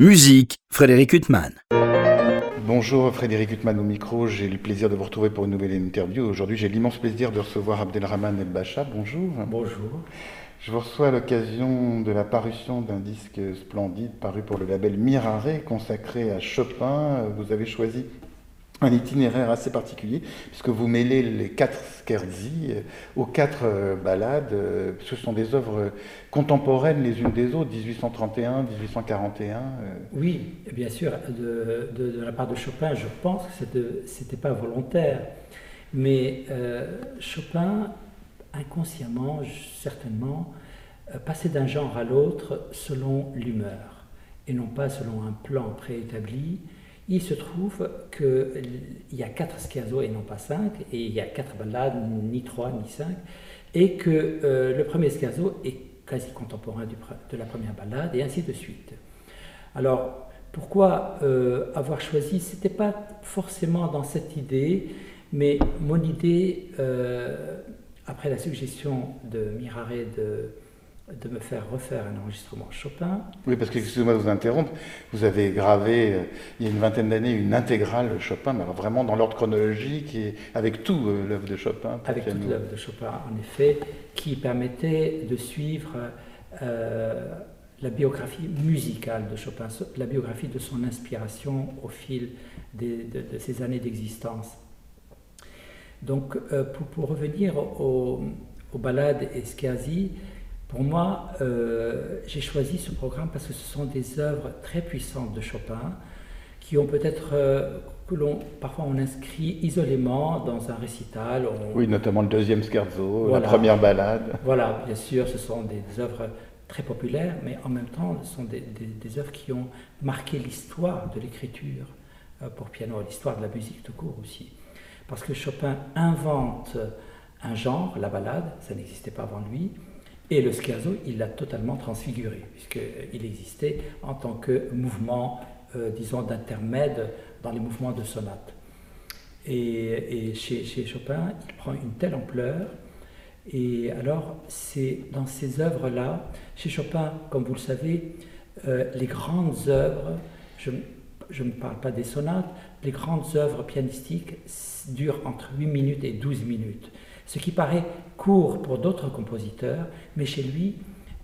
Musique, Frédéric Huttman. Bonjour Frédéric Huttman au micro, j'ai le plaisir de vous retrouver pour une nouvelle interview. Aujourd'hui j'ai l'immense plaisir de recevoir Abdelrahman El Bacha. Bonjour. Bonjour. Je vous reçois à l'occasion de la parution d'un disque splendide paru pour le label Mirare consacré à Chopin. Vous avez choisi un itinéraire assez particulier, puisque vous mêlez les quatre scherzi euh, aux quatre euh, ballades. Euh, ce sont des œuvres contemporaines les unes des autres, 1831, 1841. Oui, bien sûr, de, la part de Chopin, je pense que ce n'était pas volontaire. Mais Chopin, inconsciemment, certainement, passait d'un genre à l'autre selon l'humeur, et non pas selon un plan préétabli il se trouve qu'il y a quatre scherzo et non pas cinq, et il y a quatre ballades, ni trois ni cinq, et que euh, le premier scherzo est quasi contemporain de la première ballade, et ainsi de suite. Alors, pourquoi euh, avoir choisi Ce n'était pas forcément dans cette idée, mais mon idée, euh, après la suggestion de Mirare de de me faire refaire un enregistrement Chopin. Oui, parce que, excusez-moi de vous interrompre, vous avez gravé, euh, il y a une vingtaine d'années, une intégrale Chopin, mais vraiment dans l'ordre chronologique, et avec tout euh, l'œuvre de Chopin. Avec toute l'œuvre de Chopin, en effet, qui permettait de suivre euh, la biographie musicale de Chopin, la biographie de son inspiration au fil de, ses années d'existence. Donc, pour, pour, revenir aux, aux ballades et scherzi, pour moi, euh, j'ai choisi ce programme parce que ce sont des œuvres très puissantes de Chopin qui ont peut-être, euh, que l'on, parfois on inscrit isolément dans un récital. oui, notamment le deuxième scherzo, la première ballade. Voilà, bien sûr, ce sont des, œuvres très populaires, mais en même temps, ce sont des, des, œuvres qui ont marqué l'histoire de l'écriture euh, pour piano, l'histoire de la musique tout court aussi. Parce que Chopin invente un genre, la ballade, ça n'existait pas avant lui, et le scherzo, il l'a totalement transfiguré, puisqu'il existait en tant que mouvement, euh, disons, d'intermède dans les mouvements de sonate. Et, chez, Chopin, il prend une telle ampleur. Et alors, c'est dans ces œuvres-là, chez Chopin, comme vous le savez, euh, les grandes œuvres, je, je ne parle pas des sonates, les grandes œuvres pianistiques durent entre 8 minutes et 12 minutes ce qui paraît court pour d'autres compositeurs, mais chez lui,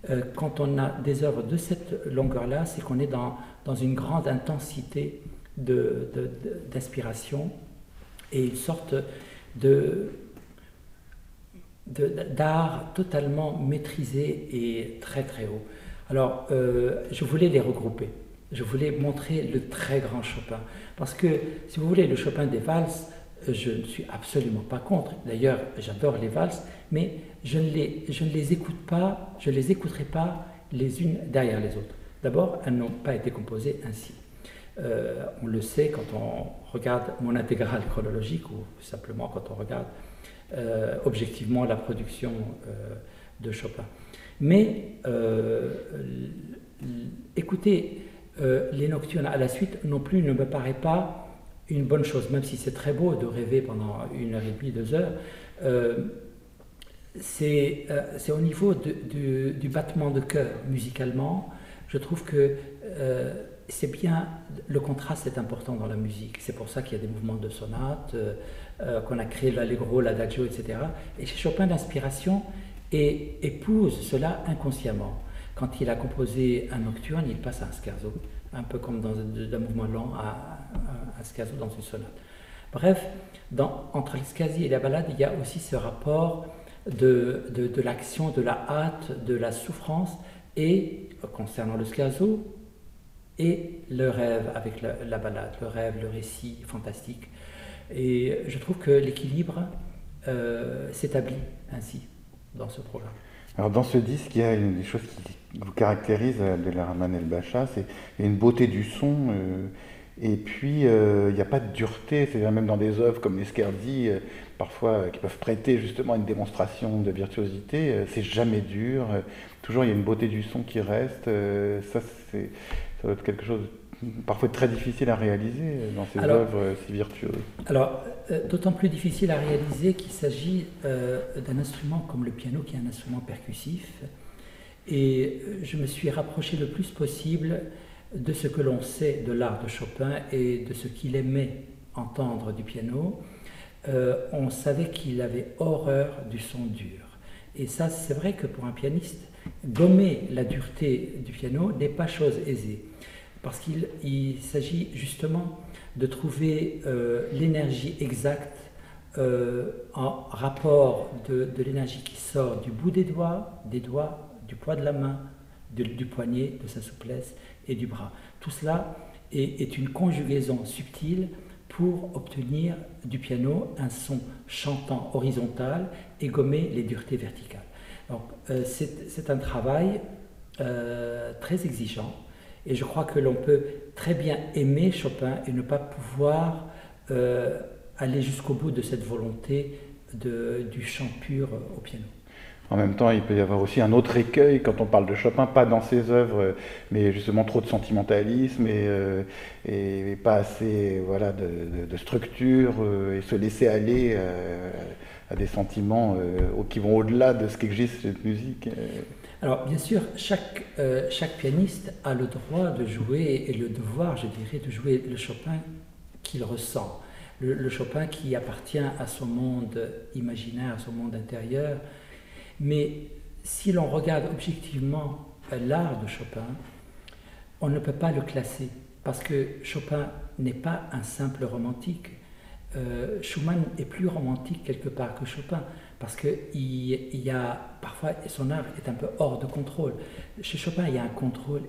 euh, quand on a des œuvres de cette longueur-là, c'est qu'on est dans, dans une grande intensité d'inspiration et une sorte de d'art totalement maîtrisé et très très haut. Alors, euh, je voulais les regrouper. Je voulais montrer le très grand Chopin. Parce que, si vous voulez, le Chopin des valses, je ne suis absolument pas contre. D'ailleurs, j'adore les valses, mais je ne, les, je ne les écoute pas, je les écouterai pas les unes derrière les autres. D'abord, elles n'ont pas été composées ainsi. Euh, on le sait quand on regarde mon intégrale chronologique ou simplement quand on regarde euh, objectivement la production euh, de Chopin. Mais écouter les nocturnes à la suite non plus ne me paraît pas une bonne chose, même si c'est très beau de rêver pendant une heure et demie, deux heures. Euh, euh, c'est au niveau du battement de cœur musicalement. Je trouve que euh, c'est bien, le contraste est important dans la musique. C'est pour ça qu'il y a des mouvements de sonate, qu'on a créé l'allegro, l'adagio, etc. Et Chopin, l'inspiration épouse cela inconsciemment. Quand il a composé un nocturne, il passe à un scherzo, un peu comme dans un mouvement lent à, scherzo dans une sonate. Bref, entre le scherzi et la balade, il y a aussi ce rapport de, de, l'action, de la hâte, de la souffrance, et concernant le scherzo, et le rêve avec la, la, balade, le rêve, le récit fantastique. Et je trouve que l'équilibre euh, s'établit ainsi dans ce programme. Alors dans ce disque, il y a une des choses qui vous caractérise de la Rahman El Bacha, c'est une beauté du son. Euh, et puis, euh, il n'y a pas de dureté, c'est-à-dire même dans des œuvres comme euh, parfois euh, qui peuvent prêter justement à une démonstration de virtuosité, c'est jamais dur. toujours, il y a une beauté du son qui reste. ça, c'est, ça doit être quelque chose parfois très difficile à réaliser dans ces œuvres si virtuoses. Alors, d'autant plus difficile à réaliser qu'il s'agit d'un instrument comme le piano, qui est un instrument percussif. Et je me suis rapproché le plus possible de ce que l'on sait de l'art de Chopin et de ce qu'il aimait entendre du piano, euh, on savait qu'il avait horreur du son dur. Et ça, c'est vrai que pour un pianiste, gommer la dureté du piano n'est pas chose aisée, parce qu'il s'agit justement de trouver euh, l'énergie exacte euh, en rapport de, l'énergie qui sort du bout des doigts, des doigts, du poids de la main, du poignet, de sa souplesse et du bras. Tout cela est, une conjugaison subtile pour obtenir du piano un son chantant horizontal et gommer les duretés verticales. Euh, c'est un travail euh, très exigeant et je crois que l'on peut très bien aimer Chopin et ne pas pouvoir euh, aller jusqu'au bout de cette volonté du chant pur au piano. En même temps, il peut y avoir aussi un autre écueil quand on parle de Chopin, pas dans ses œuvres, mais justement trop de sentimentalisme et, euh, pas assez voilà, de, structure euh, et se laisser aller euh, à des sentiments qui vont au-delà de ce qu'existe cette musique. Alors, bien sûr, chaque pianiste a le droit de jouer et le devoir, je dirais, de jouer le Chopin qu'il ressent. le Chopin qui appartient à son monde imaginaire, à son monde intérieur. Mais si l'on regarde objectivement l'art de Chopin, on ne peut pas le classer parce que Chopin n'est pas un simple romantique. Euh, Schumann est plus romantique quelque part que Chopin parce il y a parfois son art est un peu hors de contrôle. Chez Chopin, il y a un contrôle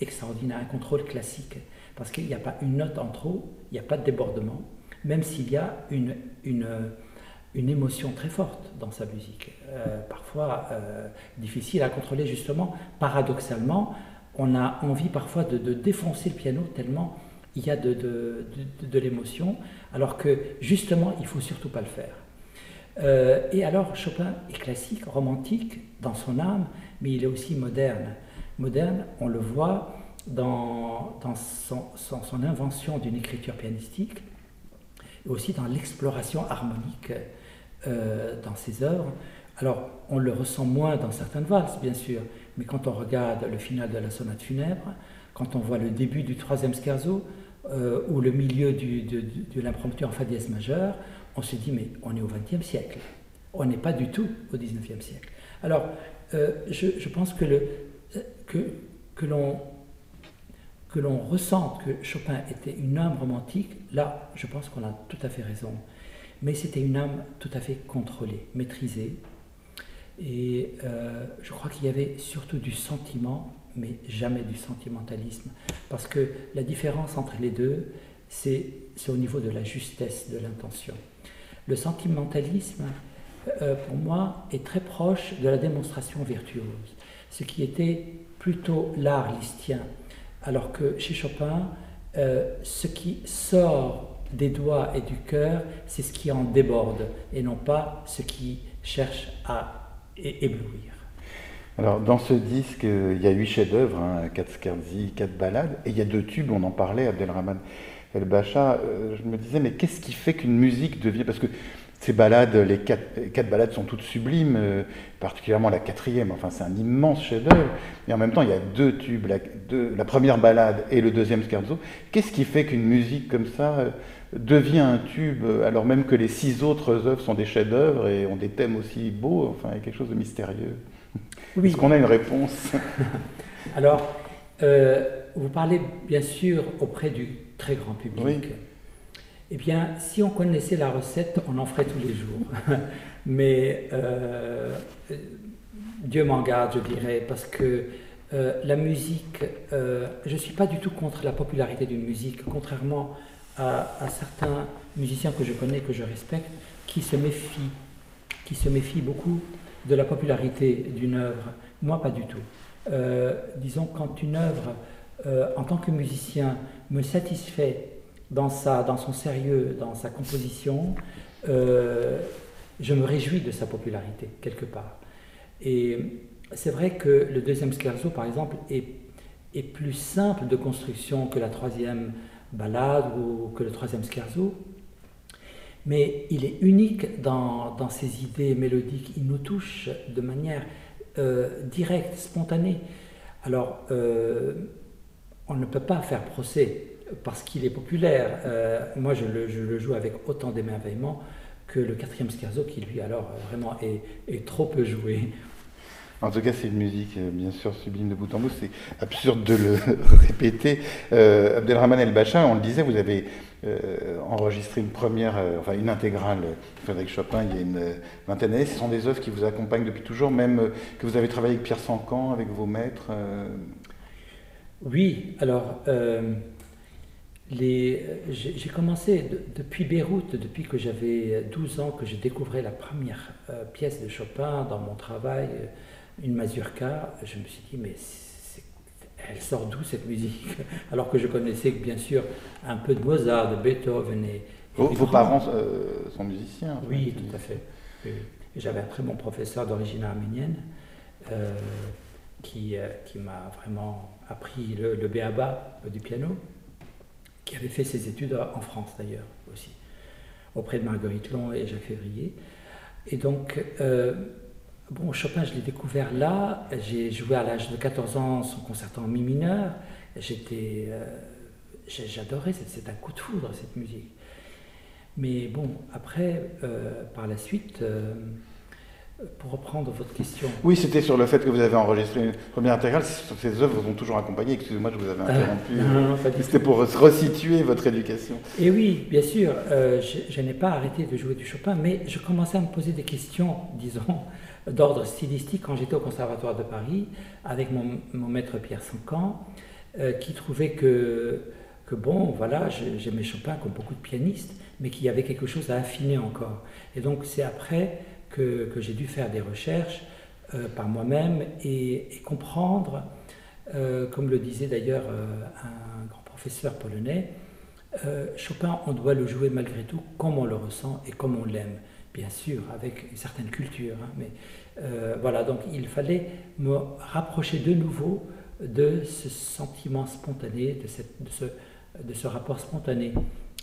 extraordinaire, un contrôle classique parce qu'il n'y a pas une note en trop, il n'y a pas de débordement, même s'il y a une, une une émotion très forte dans sa musique, euh, parfois euh, difficile à contrôler justement. Paradoxalement, on a envie parfois de, défoncer le piano tellement il y a de, de, l'émotion, alors que justement, il faut surtout pas le faire. Euh, et alors, Chopin est classique, romantique dans son âme, mais il est aussi moderne. Moderne, on le voit dans, dans son, son invention d'une écriture pianistique, et aussi dans l'exploration harmonique euh, dans ses œuvres. Alors, on le ressent moins dans certaines valses, bien sûr, mais quand on regarde le final de la sonate funèbre, quand on voit le début du troisième scherzo, euh, ou le milieu du, de, l'impromptu en fa dièse majeur, on se dit, mais on est au XXe siècle. On n'est pas du tout au XIXe siècle. Alors, euh, je, pense que, que, l'on que l'on que Chopin était une âme romantique, là, je pense qu'on a tout à fait raison mais c'était une âme tout à fait contrôlée, maîtrisée. Et euh, je crois qu'il y avait surtout du sentiment, mais jamais du sentimentalisme. Parce que la différence entre les deux, c'est au niveau de la justesse de l'intention. Le sentimentalisme, euh, pour moi, est très proche de la démonstration virtuose, ce qui était plutôt l'art listien. Alors que chez Chopin, euh, ce qui sort des doigts et du cœur, c'est ce qui en déborde et non pas ce qui cherche à éblouir. Alors, dans ce disque, il y a huit chefs-d'œuvre, hein, quatre scherzi, quatre ballades, et il y a deux tubes, on en parlait, Abdelrahman El Bacha. Euh, je me disais, mais qu'est-ce qui fait qu'une musique devient. Parce que ces ballades, les quatre, quatre ballades sont toutes sublimes, euh, particulièrement la quatrième, enfin, c'est un immense chef-d'œuvre, et en même temps, il y a deux tubes, la, première ballade et le deuxième scherzo. Qu'est-ce qui fait qu'une musique comme ça. Euh, devient un tube, alors même que les six autres œuvres sont des chefs-d'œuvre et ont des thèmes aussi beaux, enfin, il y a quelque chose de mystérieux. Oui. Est-ce qu'on a une réponse? Alors, euh, vous parlez bien sûr auprès du très grand public. Oui. Eh bien, si on connaissait la recette, on en ferait tous les jours. Mais euh, Dieu m'en garde, je dirais, parce que euh, la musique, je ne suis pas du tout contre la popularité d'une musique, contrairement à, certains musiciens que je connais, que je respecte, qui se méfient, qui se méfient beaucoup de la popularité d'une œuvre. Moi, pas du tout. Euh, disons, quand une œuvre, euh, en tant que musicien, me satisfait dans, sa, dans son sérieux, dans sa composition, euh, je me réjouis de sa popularité, quelque part. Et c'est vrai que le deuxième scherzo, par exemple, est plus simple de construction que la troisième balade ou que le troisième scherzo. Mais il est unique dans, ses idées mélodiques, il nous touche de manière euh, directe, spontanée. Alors, euh, on ne peut pas faire procès parce qu'il est populaire. moi, je le, joue avec autant d'émerveillement que le quatrième scherzo qui, lui, alors, vraiment est, est trop peu joué. En tout cas, c'est une musique, euh, bien sûr, sublime de bout en bout. C'est absurde de le répéter. Euh, Abdelrahman El-Bacha, on le disait, vous avez euh, enregistré une première, enfin une intégrale Frédéric Chopin il y a une vingtaine d'années. Ce sont des œuvres qui vous accompagnent depuis toujours, même que vous avez travaillé avec Pierre Sancan, avec vos maîtres. Oui, alors j'ai commencé depuis Beyrouth, depuis que j'avais 12 ans, que je découvrais la première pièce de Chopin dans mon travail une mazurka, je me suis dit, mais elle sort d'où cette musique? Alors que je connaissais bien sûr un peu de Mozart, de Beethoven et. vos, parents euh, sont musiciens Oui, tout à fait. J'avais un très bon professeur d'origine arménienne euh, qui, euh, qui m'a vraiment appris le, le béaba du piano, qui avait fait ses études en France d'ailleurs aussi, auprès de Marguerite Long et Jacques Février. Et donc, Bon, Chopin, je l'ai découvert là. J'ai joué à l'âge de 14 ans son concerto en mi mineur. J'étais, euh, j'adorais, c'est un coup de foudre cette musique. Mais bon, après, euh, par la suite, euh, pour reprendre votre question. Oui, c'était sur le fait que vous avez enregistré une première intégrale. Ces œuvres vous ont toujours accompagné. Excusez-moi, je vous avais interrompu. non, non, C'était pour resituer votre éducation. Et oui, bien sûr, je, je n'ai pas arrêté de jouer du Chopin, mais je commençais à me poser des questions, disons, d'ordre stylistique quand j'étais au Conservatoire de Paris avec mon, maître Pierre Sancan, euh, qui trouvait que, que bon, voilà, j'aimais Chopin comme beaucoup de pianistes, mais qu'il y avait quelque chose à affiner encore. Et donc c'est après que, que j'ai dû faire des recherches euh, par moi-même et, comprendre, euh, comme le disait d'ailleurs un grand professeur polonais, Chopin, on doit le jouer malgré tout comme on le ressent et comme on l'aime bien sûr, avec une certaine culture. Hein, mais euh, voilà, donc il fallait me rapprocher de nouveau de ce sentiment spontané, de, cette, de, ce, de ce, rapport spontané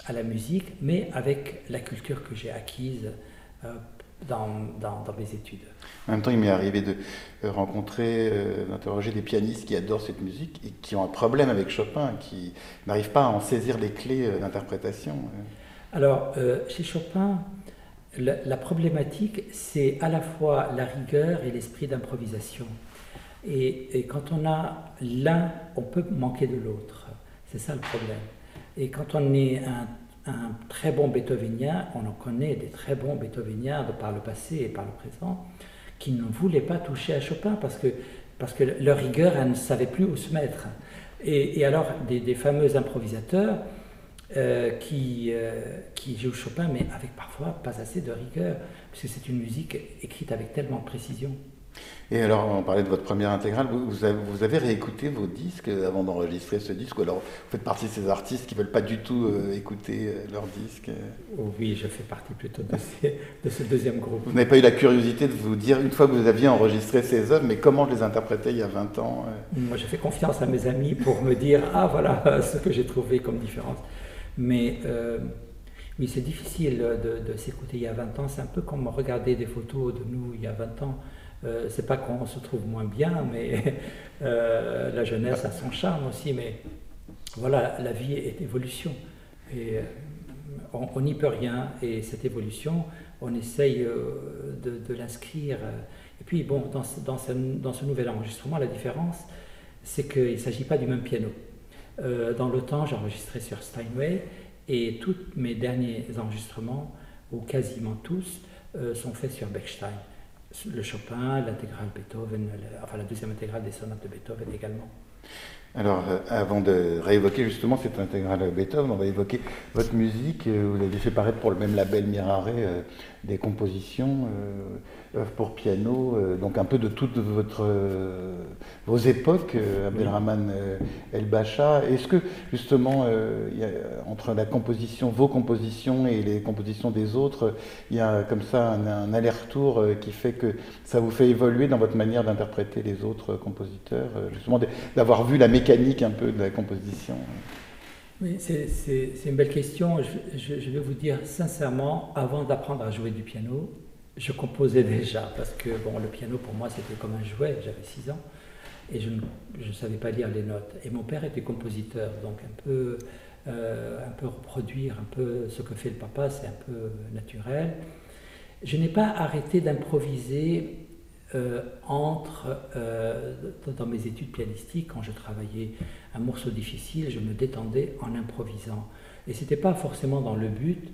à la musique, mais avec la culture que j'ai acquise euh, dans, dans, mes études. En même temps, il m'est arrivé de euh, rencontrer, d'interroger des pianistes qui adorent cette musique et qui ont un problème avec Chopin, qui n'arrivent pas à en saisir les clés d'interprétation. Alors, chez Chopin, la, problématique, c'est à la fois la rigueur et l'esprit d'improvisation. Et, quand on a l'un, on peut manquer de l'autre. C'est ça le problème. Et quand on est un, très bon Beethovenien, on en connaît des très bons Beethoveniens de par le passé et par le présent, qui ne voulaient pas toucher à Chopin parce que, parce que leur rigueur, elle ne savait plus où se mettre. Et, alors, des, des fameux improvisateurs, euh, qui, euh, qui joue Chopin, mais avec parfois pas assez de rigueur, puisque c'est une musique écrite avec tellement de précision. Et alors, on parlait de votre première intégrale, vous, avez, vous avez, réécouté vos disques avant d'enregistrer ce disque, ou alors vous faites partie de ces artistes qui ne veulent pas du tout euh, écouter leurs disques Oui, je fais partie plutôt de, de ce deuxième groupe. Vous n'avez pas eu la curiosité de vous dire, une fois que vous aviez enregistré ces œuvres, mais comment je les interprétais il y a 20 ans Moi, j'ai fait confiance à mes amis pour me dire, ah voilà ce que j'ai trouvé comme différence. Mais euh, oui, c'est difficile de, s'écouter il y a 20 ans. C'est un peu comme regarder des photos de nous il y a 20 ans. Euh, c'est pas qu'on se trouve moins bien, mais euh, la jeunesse a son charme aussi. Mais voilà, la vie est évolution. Et on n'y peut rien. Et cette évolution, on essaye de, l'inscrire. Et puis, bon, dans dans ce nouvel enregistrement, la différence, c'est qu'il ne s'agit pas du même piano. Euh, dans le temps, j'enregistrais sur Steinway et tous mes derniers enregistrements, ou quasiment tous, euh, sont faits sur Bechstein. Le Chopin, l'intégrale Beethoven, enfin la deuxième intégrale des sonates de Beethoven également. Alors, euh, avant de réévoquer justement cette intégrale Beethoven, on va évoquer votre musique. Vous l'avez fait paraître pour le même label Mirare, des compositions œuvres pour piano, euh, donc un peu de toutes euh, vos époques, euh, Abdelrahman El Bacha. Est-ce que justement, entre la composition, vos compositions et les compositions des autres, il y a comme ça un, aller-retour qui fait que ça vous fait évoluer dans votre manière d'interpréter les autres compositeurs, justement d'avoir vu la mécanique un peu de la composition oui, c'est une belle question. je, vais vous dire sincèrement, avant d'apprendre à jouer du piano, je composais déjà, parce que bon, le piano pour moi c'était comme un jouet, j'avais 6 ans. et je ne savais pas lire les notes. Et mon père était compositeur, donc un peu, euh, un peu reproduire un peu ce que fait le papa, c'est un peu naturel. Je n'ai pas arrêté d'improviser euh, entre, euh, dans mes études pianistiques, quand je travaillais un morceau difficile, je me détendais en improvisant. Et ce n'était pas forcément dans le but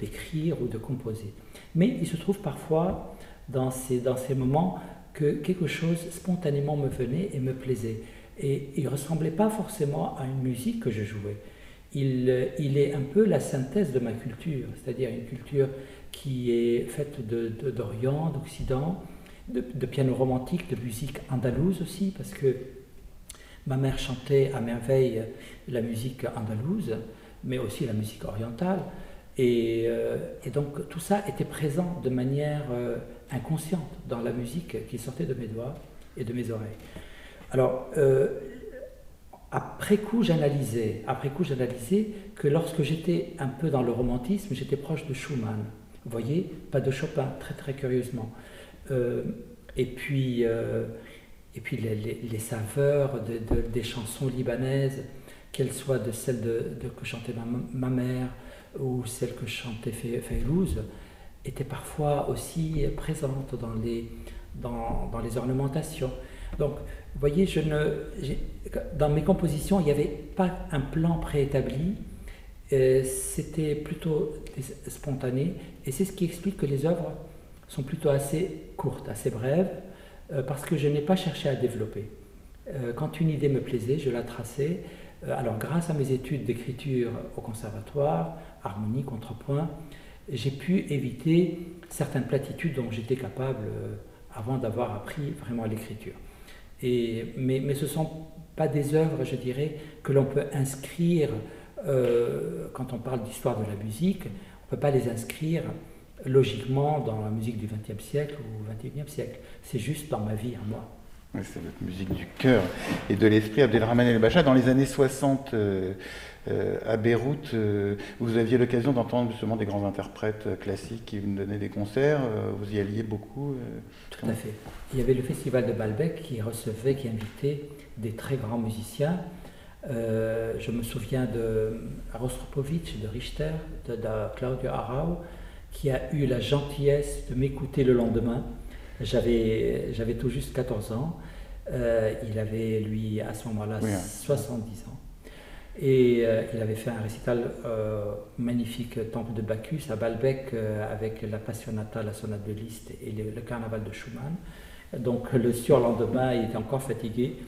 d'écrire ou de composer. Mais il se trouve parfois dans ces, dans ces moments que quelque chose spontanément me venait et me plaisait. Et il ne ressemblait pas forcément à une musique que je jouais. Il, il est un peu la synthèse de ma culture, c'est-à-dire une culture qui est faite d'Orient, de, d'Occident, de, piano romantique, de musique andalouse aussi, parce que ma mère chantait à merveille la musique andalouse, mais aussi la musique orientale. Et, euh, donc tout ça était présent de manière euh, inconsciente dans la musique qui sortait de mes doigts et de mes oreilles. Alors, euh, après coup, j'analysais, après coup, j'analysais que lorsque j'étais un peu dans le romantisme, j'étais proche de Schumann. Vous voyez, pas de Chopin, très très curieusement. Euh, et puis, euh, et puis les, saveurs des chansons libanaises, qu'elles soient de celles que chantait ma, mère ou celles que chantait Fayrouz, étaient parfois aussi présentes dans les, dans, les ornementations. Donc, vous voyez, je ne, dans mes compositions, il n'y avait pas un plan préétabli, c'était plutôt spontané, et c'est ce qui explique que les œuvres sont plutôt assez courtes, assez brèves, euh, parce que je n'ai pas cherché à développer. Euh, quand une idée me plaisait, je la traçais. alors, grâce à mes études d'écriture au conservatoire, harmonie, contrepoint, j'ai pu éviter certaines platitudes dont j'étais capable avant d'avoir appris vraiment l'écriture. mais, mais ce ne sont pas des œuvres, je dirais, que l'on peut inscrire euh, quand on parle d'histoire de la musique. On ne peut pas les inscrire logiquement dans la musique du XXe siècle ou XXIe siècle. C'est juste dans ma vie à moi. c'est votre musique du cœur et de l'esprit. Abdelrahman El-Bacha, dans les années 60, euh, à Beyrouth, euh, vous aviez l'occasion d'entendre justement des grands interprètes euh, classiques qui venaient donner des concerts. vous y alliez beaucoup Tout à fait. Il y avait le festival de Balbec qui recevait, qui invitait des très grands musiciens. Je me souviens de Rostropovitch, de Richter, de, Claudio Arau, qui a eu la gentillesse de m'écouter le lendemain. J'avais tout juste 14 ans. il avait, lui, à ce moment-là, 70 ans. Et euh, il avait fait un récital euh, magnifique, Temple de Bacchus, à Balbec, euh, avec la Passionata, la sonate de Liszt et le, carnaval de Schumann. Donc le surlendemain, il était encore fatigué,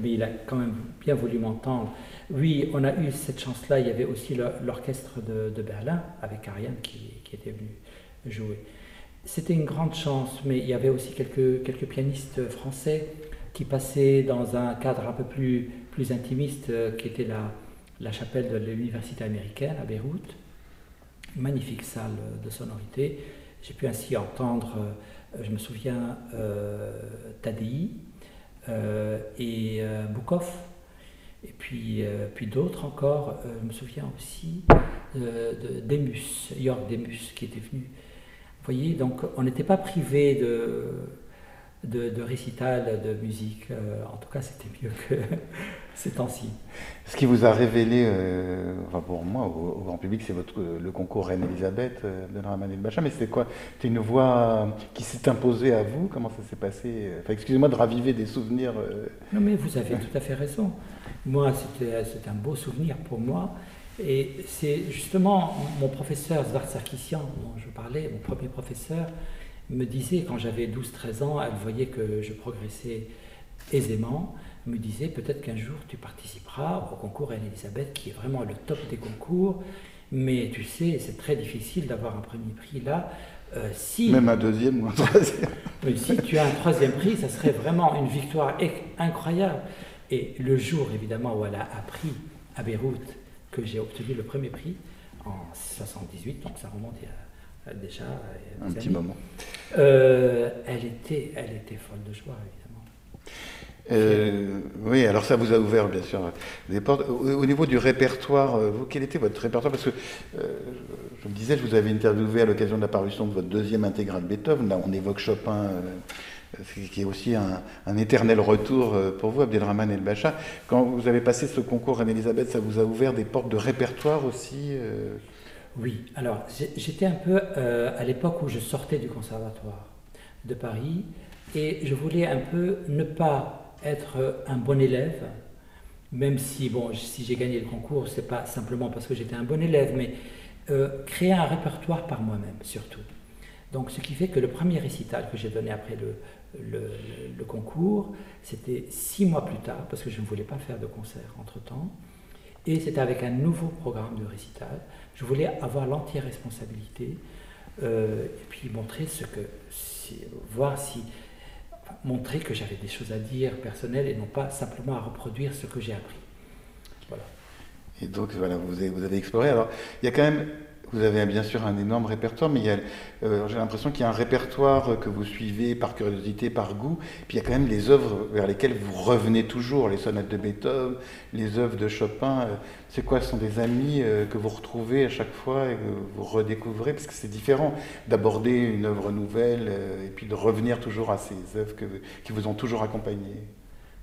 mais il a quand même bien voulu m'entendre. Oui, on a eu cette chance-là. Il y avait aussi l'orchestre de, Berlin, avec Ariane, qui, était venu jouer. C'était une grande chance, mais il y avait aussi quelques, quelques pianistes français qui passaient dans un cadre un peu plus, plus intimiste, qui était la la chapelle de l'université américaine à Beyrouth, magnifique salle de sonorité. J'ai pu ainsi entendre, euh, je me souviens, euh, euh, et Boukov, et puis, puis d'autres encore. je me souviens aussi de Demus, York Demus, qui était venu. Vous voyez, donc on n'était pas privé de, de, récital, de musique. en tout cas, c'était mieux que ces temps-ci. Ce qui vous a révélé, euh, enfin pour moi, au, grand public, c'est votre le concours Reine Elisabeth euh, de Rahman El Bacha. Mais c'était quoi? C'était une voix qui s'est imposée à vous? Comment ça s'est passé? Enfin, excusez-moi de raviver des souvenirs. Euh. Non, mais vous avez tout à fait raison. Moi, c'était un beau souvenir pour moi. Et c'est justement mon professeur Zvart Sarkissian, dont je parlais, mon premier professeur, me disait quand j'avais 12-13 ans, elle voyait que je progressais aisément me disait peut-être qu'un jour tu participeras au concours Anne-Elisabeth, qui est vraiment le top des concours, mais tu sais, c'est très difficile d'avoir un premier prix là. Euh, si, Même un deuxième ou un troisième. si tu as un troisième prix, ça serait vraiment une victoire incroyable. Et le jour, évidemment, où elle a appris à Beyrouth que j'ai obtenu le premier prix, en 78, donc ça remonte a déjà un petit moment. Euh, elle, était, elle était folle de joie, évidemment. Euh, oui, alors ça vous a ouvert bien sûr des portes. Au, niveau du répertoire, euh, vous, quel était votre répertoire? Parce que euh, je me disais, je vous avais interviewé à l'occasion de la parution de votre deuxième intégrale Beethoven. Là, on évoque Chopin qui est aussi un, éternel retour pour vous, Abdelrahman El-Bacha. Quand vous avez passé ce concours Anne-Elisabeth, ça vous a ouvert des portes de répertoire aussi Oui, alors j'étais un peu à l'époque où je sortais du conservatoire de Paris et je voulais un peu ne pas être un bon élève, même si, bon, si j'ai gagné le concours, c'est pas simplement parce que j'étais un bon élève, mais euh, créer un répertoire par moi-même, surtout. Donc, ce qui fait que le premier récital que j'ai donné après le, le, concours, c'était six mois plus tard, parce que je ne voulais pas faire de concert entre-temps, et c'était avec un nouveau programme de récital. Je voulais avoir l'entière responsabilité, euh, et puis montrer ce que, voir si montrer que j'avais des choses à dire personnelles et non pas simplement à reproduire ce que j'ai appris. Voilà. Et donc, voilà, vous avez, vous avez exploré. Alors, il y a quand même vous avez bien sûr un énorme répertoire, mais euh, j'ai l'impression qu'il y a un répertoire que vous suivez par curiosité, par goût. Puis il y a quand même les œuvres vers lesquelles vous revenez toujours, les sonates de Beethoven, les œuvres de Chopin. Euh, c'est quoi Ce sont des amis euh, que vous retrouvez à chaque fois et que vous redécouvrez? Parce que c'est différent d'aborder une œuvre nouvelle et puis de revenir toujours à ces œuvres qui vous ont toujours accompagné.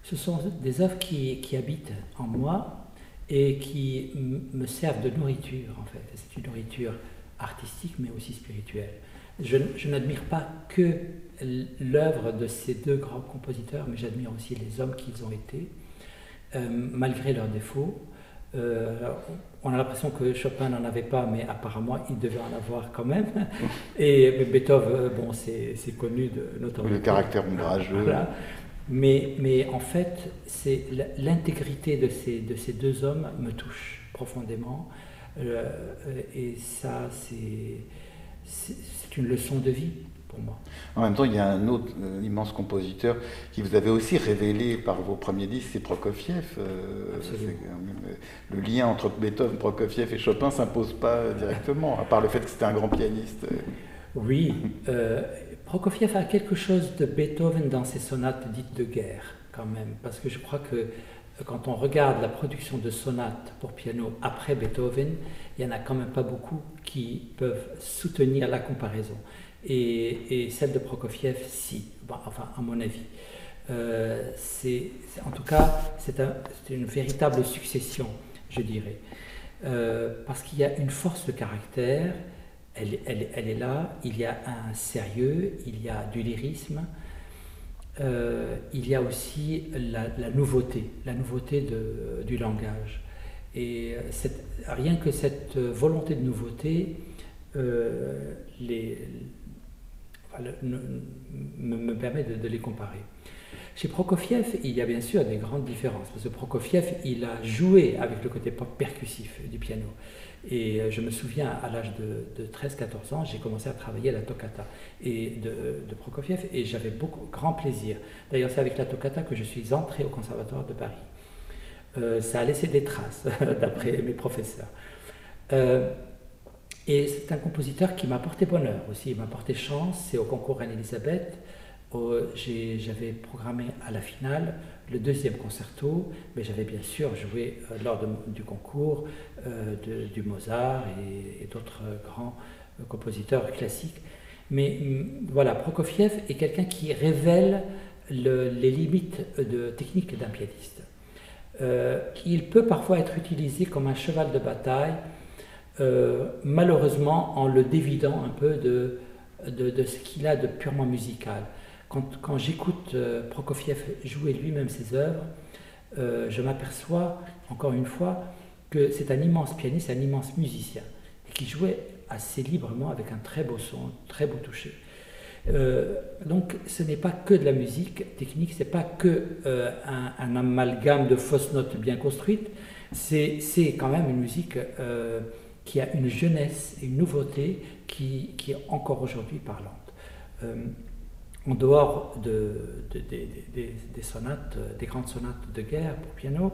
Ce sont des œuvres qui, qui habitent en moi et qui me servent de nourriture en fait. C'est une nourriture artistique mais aussi spirituelle. Je, n'admire pas que l'œuvre de ces deux grands compositeurs, mais j'admire aussi les hommes qu'ils ont été, euh, malgré leurs défauts. Euh, on a l'impression que Chopin n'en avait pas, mais apparemment il devait en avoir quand même. Et Beethoven, euh, bon, c'est connu de notamment. Le caractère ombrageux. Mais, mais en fait, c'est l'intégrité de ces, de ces deux hommes me touche profondément. Euh, et ça, c'est une leçon de vie pour moi. En même temps, il y a un autre euh, immense compositeur qui vous avait aussi révélé par vos premiers disques, c'est Prokofiev. Euh, le lien entre Beethoven, Prokofiev et Chopin s'impose pas directement, à part le fait que c'était un grand pianiste. Oui, Prokofiev a quelque chose de Beethoven dans ses sonates dites de guerre, quand même, parce que je crois que euh, quand on regarde la production de sonates pour piano après Beethoven, il n'y en a quand même pas beaucoup qui peuvent soutenir la comparaison. Et, celle de Prokofiev, si, enfin, à mon avis. Euh, c'est, en tout cas, c'est, une véritable succession, je dirais. Euh, parce qu'il y a une force de caractère elle, est là, il y a un sérieux, il y a du lyrisme, euh, il y a aussi la, nouveauté, la nouveauté du langage. Et rien que cette volonté de nouveauté euh, me, permet de, les comparer. Chez Prokofiev, il y a bien sûr des grandes différences, parce que Prokofiev, il a joué avec le côté percussif du piano. Et euh, je me souviens, à l'âge de, 13-14 ans, j'ai commencé à travailler à la toccata et de, Prokofiev et j'avais beaucoup grand plaisir. D'ailleurs, c'est avec la toccata que je suis entré au Conservatoire de Paris. Euh, ça a laissé des traces, d'après mes professeurs. Euh, et c'est un compositeur qui m'a porté bonheur aussi, il m'a porté chance. C'est au concours Anne-Elisabeth j'avais programmé à la finale le deuxième concerto, mais j'avais bien sûr joué euh, lors du concours euh, du Mozart et, d'autres grands euh, compositeurs classiques. Mais mm, voilà, Prokofiev est quelqu'un qui révèle les limites de technique d'un pianiste. il peut parfois être utilisé comme un cheval de bataille, malheureusement en le dévidant un peu de, de ce qu'il a de purement musical quand, j'écoute euh, Prokofiev jouer lui-même ses œuvres, euh, je m'aperçois, encore une fois, que c'est un immense pianiste, un immense musicien, et qui jouait assez librement avec un très beau son, très beau toucher. Euh, donc ce n'est pas que de la musique technique, ce n'est pas que un, amalgame de fausses notes bien construites, c'est quand même une musique qui a une jeunesse une nouveauté qui est encore aujourd'hui parlante en dehors de, des sonates, des grandes sonates de guerre pour piano,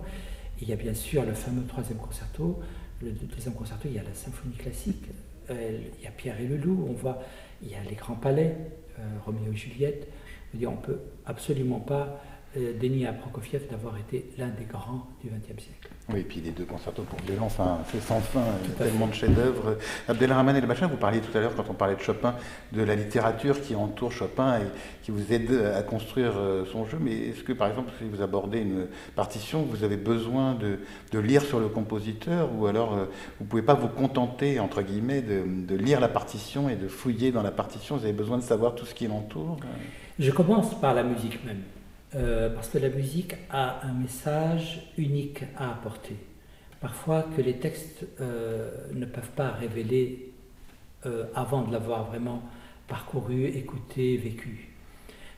il y a bien sûr le fameux troisième concerto. Le deuxième concerto, il y a la symphonie classique, euh, il y a Pierre et le Loup, on voit, il y a les grands palais, euh, Roméo et Juliette. On ne peut absolument pas euh, dénie à Prokofiev d'avoir été l'un des grands du XXe siècle. Oui, et puis les deux concertos pour violon, enfin, c'est sans fin, tellement de chefs-d'œuvre. Abdelrahman El Bachin, vous parliez tout à l'heure, quand on parlait de Chopin, de la littérature qui entoure Chopin et qui vous aide à construire euh, son jeu. Mais est-ce que, par exemple, si vous abordez une partition, vous avez besoin de, lire sur le compositeur ou alors euh, vous ne pouvez pas vous contenter, entre guillemets, de, de, lire la partition et de fouiller dans la partition? Vous avez besoin de savoir tout ce qui l'entoure? Je commence par la musique même. Euh, parce que la musique a un message unique à apporter. Parfois que les textes euh, ne peuvent pas révéler euh, avant de l'avoir vraiment parcouru, écouté, vécu.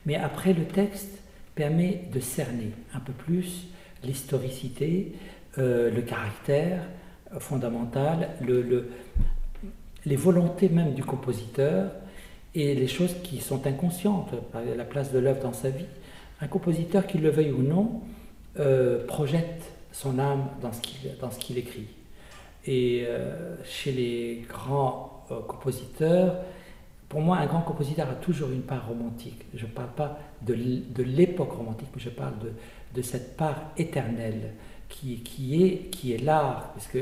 Mais après, le texte permet de cerner un peu plus l'historicité, le caractère fondamental, le, les volontés même du compositeur et les choses qui sont inconscientes, la place de l'œuvre dans sa vie un compositeur, qu'il le veuille ou non, euh, projette son âme dans ce qu'il écrit. Et euh, chez les grands euh, compositeurs, pour moi, un grand compositeur a toujours une part romantique. Je ne parle pas de, l'époque romantique, mais je parle de, cette part éternelle qui, est l'art. Parce que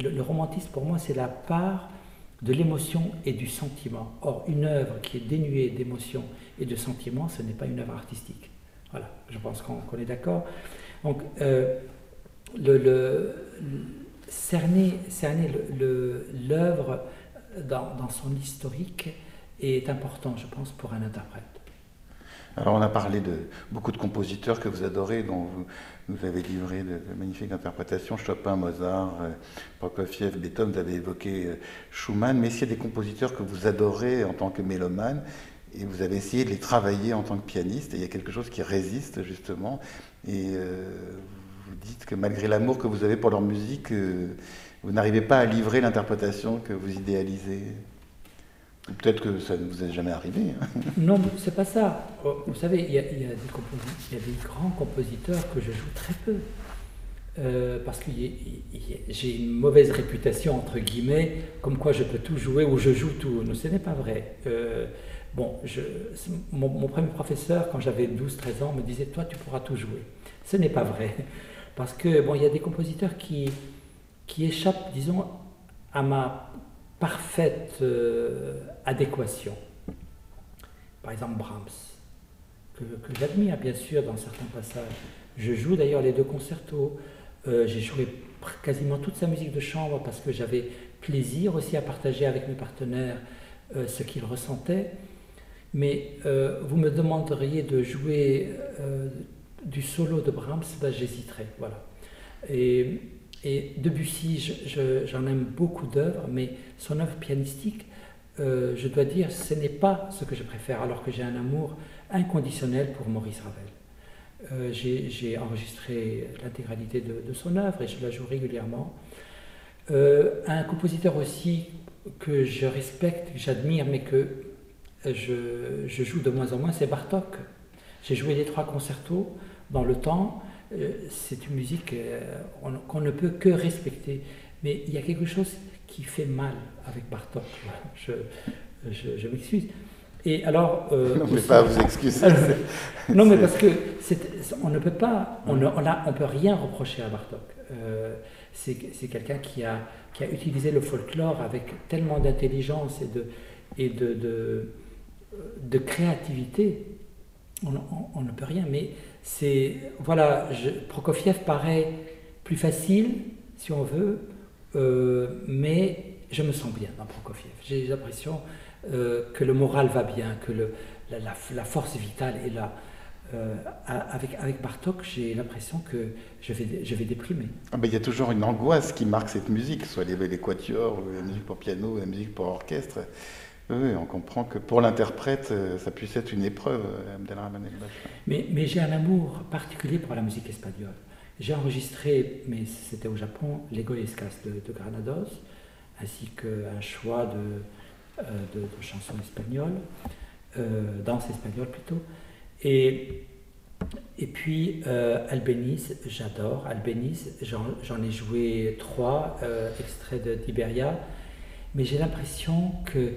le, le romantisme, pour moi, c'est la part de l'émotion et du sentiment. Or, une œuvre qui est dénuée d'émotion et de sentiment, ce n'est pas une œuvre artistique. Je pense qu'on est d'accord. Donc, euh, cerner l'œuvre dans, son historique est important, je pense, pour un interprète. Alors, on a parlé de beaucoup de compositeurs que vous adorez, dont vous nous avez livré de, magnifiques interprétations Chopin, Mozart, euh, Prokofiev, Beethoven, vous avez évoqué euh, Schumann, mais s'il y a des compositeurs que vous adorez en tant que mélomane, et vous avez essayé de les travailler en tant que pianiste, et il y a quelque chose qui résiste justement, et euh, vous dites que malgré l'amour que vous avez pour leur musique, euh, vous n'arrivez pas à livrer l'interprétation que vous idéalisez. Peut-être que ça ne vous est jamais arrivé. Hein. Non, c'est pas ça. Oh, vous savez, il y, a, des grands compositeurs que je joue très peu. Euh, parce que j'ai une mauvaise réputation, entre guillemets, comme quoi je peux tout jouer ou je joue tout. Non, ce n'est pas vrai. Bon, mon, premier professeur, quand j'avais 12-13 ans, me disait Toi, tu pourras tout jouer. Ce n'est pas vrai. Parce que, bon, il y a des compositeurs qui, qui échappent, disons, à ma parfaite euh, adéquation. Par exemple, Brahms, que, j'admire bien sûr dans certains passages. Je joue d'ailleurs les deux concertos. Euh, j'ai joué quasiment toute sa musique de chambre parce que j'avais plaisir aussi à partager avec mes partenaires euh, ce qu'ils ressentaient. Mais euh, vous me demanderiez de jouer euh, du solo de Brahms, ben, j'hésiterais. Voilà. Et, Debussy, j'en aime beaucoup d'œuvres, mais son œuvre pianistique, euh, je dois dire, ce n'est pas ce que je préfère, alors que j'ai un amour inconditionnel pour Maurice Ravel. j'ai enregistré l'intégralité de, son œuvre et je la joue régulièrement. un compositeur aussi que je respecte, que j'admire, mais que je, joue de moins en moins, c'est Bartok. J'ai joué les trois concertos dans le temps. Euh, c'est une musique euh, qu'on ne peut que respecter. Mais il y a quelque chose qui fait mal avec Bartok. Je, je, m'excuse. Et alors. Euh, non, mais pas vous excuser. non, mais parce que on ne peut pas, on ne on peut rien reprocher à Bartok. c'est quelqu'un qui a, qui a utilisé le folklore avec tellement d'intelligence et de, et de de créativité, on, ne peut rien. Mais c'est. Voilà, Prokofiev paraît plus facile, si on veut, euh, mais je me sens bien dans Prokofiev. J'ai l'impression euh, que le moral va bien, que la, force vitale est là. Euh, avec, Bartok, j'ai l'impression que je vais, déprimer. Ah il y a toujours une angoisse qui marque cette musique, soit les, les quatuors, la musique pour piano, la musique pour orchestre. Oui, on comprend que pour l'interprète, euh, ça puisse être une épreuve, euh, Abdelrahman El Mais, j'ai un amour particulier pour la musique espagnole. J'ai enregistré, mais c'était au Japon, Les Goyescas de, de, Granados, ainsi qu'un choix de, euh, de, chansons espagnoles, euh, danse espagnole plutôt. Et, puis Albéniz, j'adore Albéniz, j'en ai joué trois extraits d'Iberia, mais j'ai l'impression que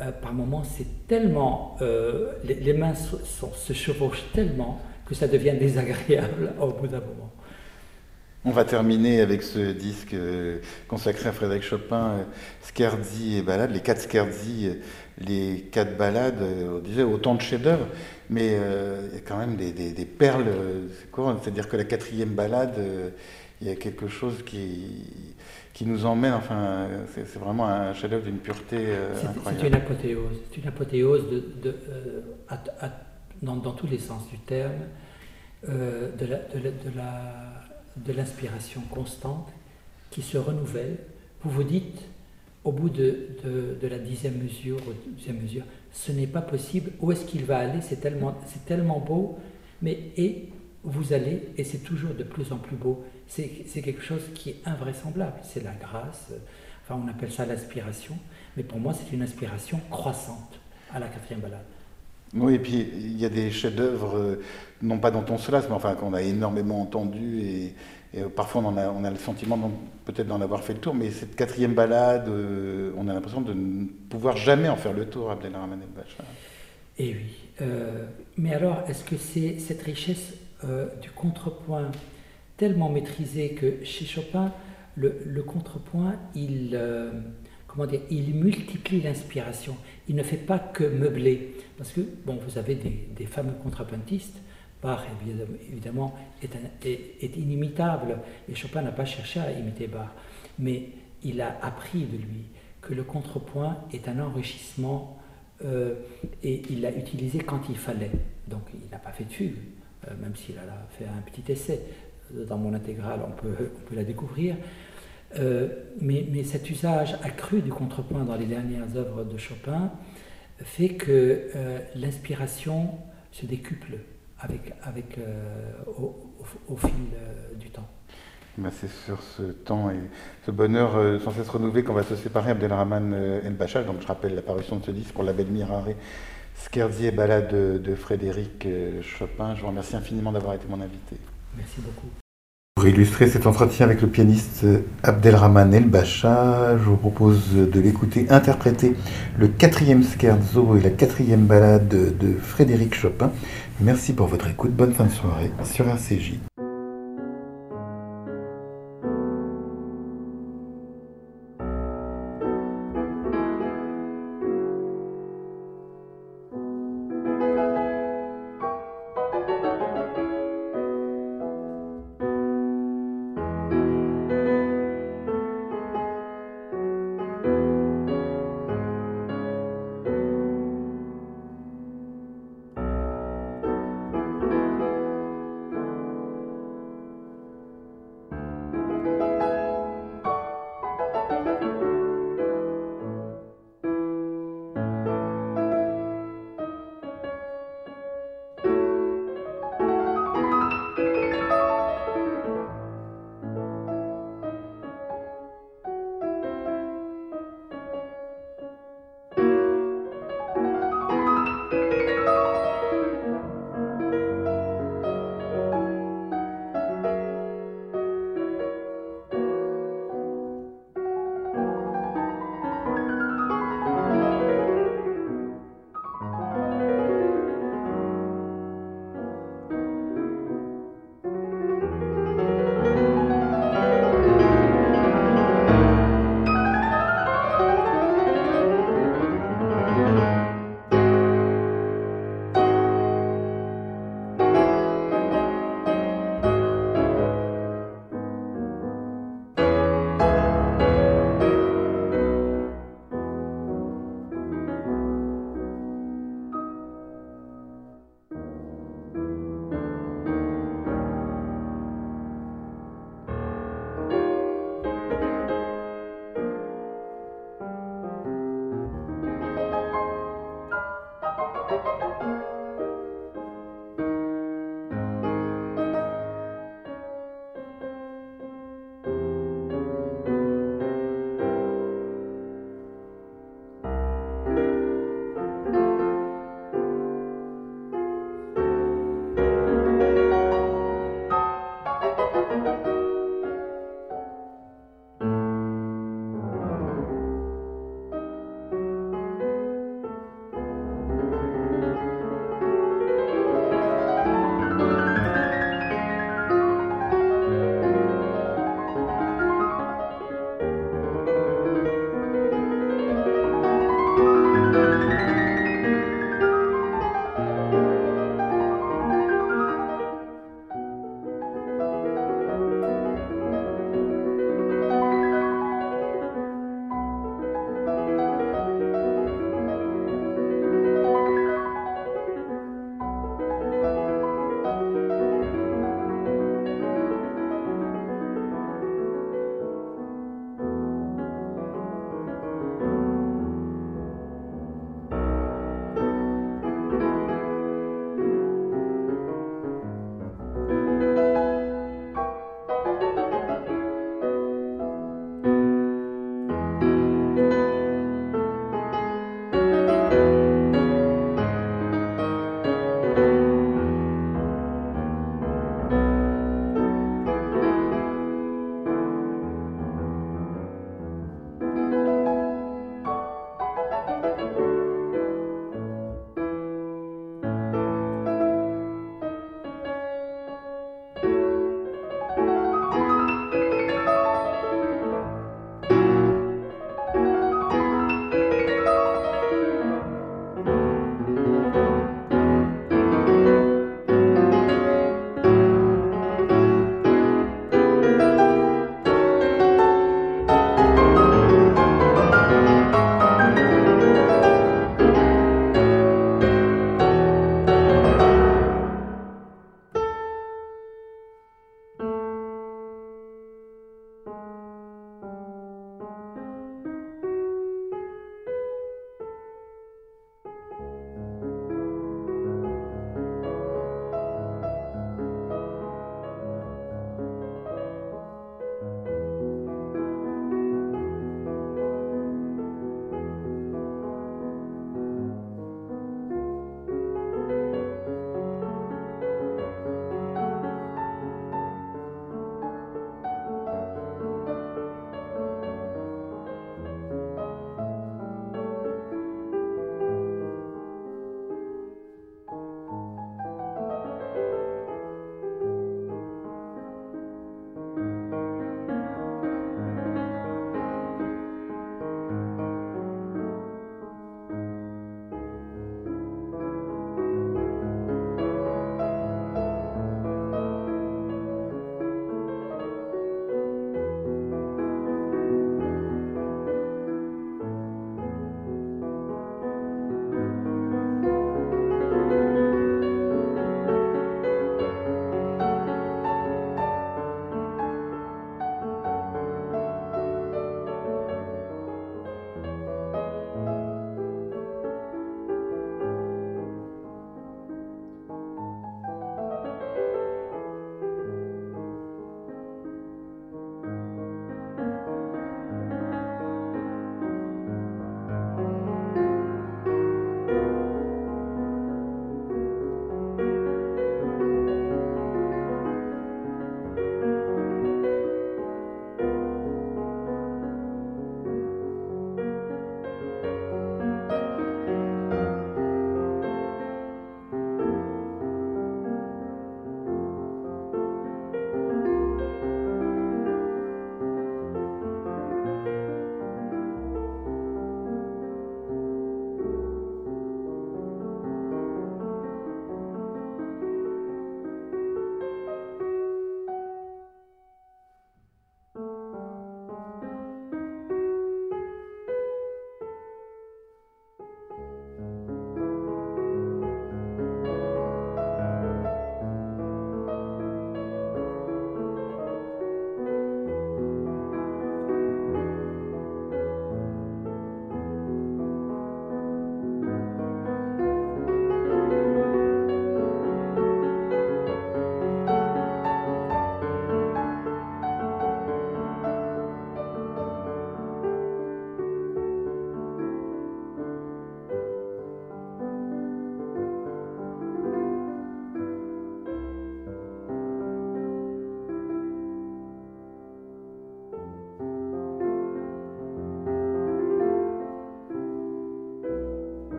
euh, par moments, c'est tellement, euh, les, mains se chevauchent tellement que ça devient désagréable au bout d'un moment. On va terminer avec ce disque euh, consacré à Frédéric Chopin, Scherzi et Ballade, les quatre Scherzi, les quatre ballades, on disait autant de chefs-d'œuvre, mais il y a quand même des, perles. C'est-à-dire que la quatrième balade, il y a quelque chose qui, qui nous emmène, enfin, c'est vraiment un chef-d'œuvre d'une pureté incroyable. C'est une apothéose, c'est une apothéose de, dans, tous les sens du terme, de la de l'inspiration constante qui se renouvelle. Vous vous dites, au bout de, la dixième mesure, dixième mesure, ce n'est pas possible, où est-ce qu'il va aller? C'est tellement, tellement beau, mais et vous allez, et c'est toujours de plus en plus beau. C'est, quelque chose qui est invraisemblable, c'est la grâce, enfin on appelle ça l'inspiration, mais pour moi c'est une inspiration croissante à la quatrième balade. Oui, et puis il y a des chefs-d'œuvre, euh, non pas dans ton solace, mais enfin qu'on a énormément entendu et, euh, parfois on, a, on a le sentiment peut-être d'en avoir fait le tour, mais cette quatrième balade, euh, on a l'impression de ne pouvoir jamais en faire le tour, Abdelrahman El Bachar. Eh oui. mais alors, est-ce que c'est cette richesse du contrepoint tellement maîtrisée que chez Chopin, le, contrepoint, il comment dire, il multiplie l'inspiration. Il ne fait pas que meubler. Parce que, bon, vous avez des, fameux contrapuntistes. Bach, évidemment, est, inimitable. Et Chopin n'a pas cherché à imiter Bach. Mais il a appris de lui que le contrepoint est un enrichissement euh, et il l'a utilisé quand il fallait. Donc il n'a pas fait de fugue, euh, même s'il a fait un petit essai. Dans mon intégrale, on peut, on peut la découvrir. Euh, mais, cet usage accru du contrepoint dans les dernières œuvres de Chopin fait que euh, l'inspiration se décuple avec, avec, euh, au, fil du temps. Ben, c'est sur ce temps et ce bonheur sans cesse renouvelé qu'on va se séparer, Abdelrahman El Bachar. Donc je rappelle l'apparition de ce disque pour la belle Mirare, Scherzi et Ballade de, de Frédéric Chopin. Je vous remercie infiniment d'avoir été mon invité. Merci beaucoup. Pour illustrer cet entretien avec le pianiste Abdelrahman El Bacha, je vous propose de l'écouter interpréter le quatrième scherzo et la quatrième ballade de Frédéric Chopin. Merci pour votre écoute, bonne fin de soirée sur RCJ.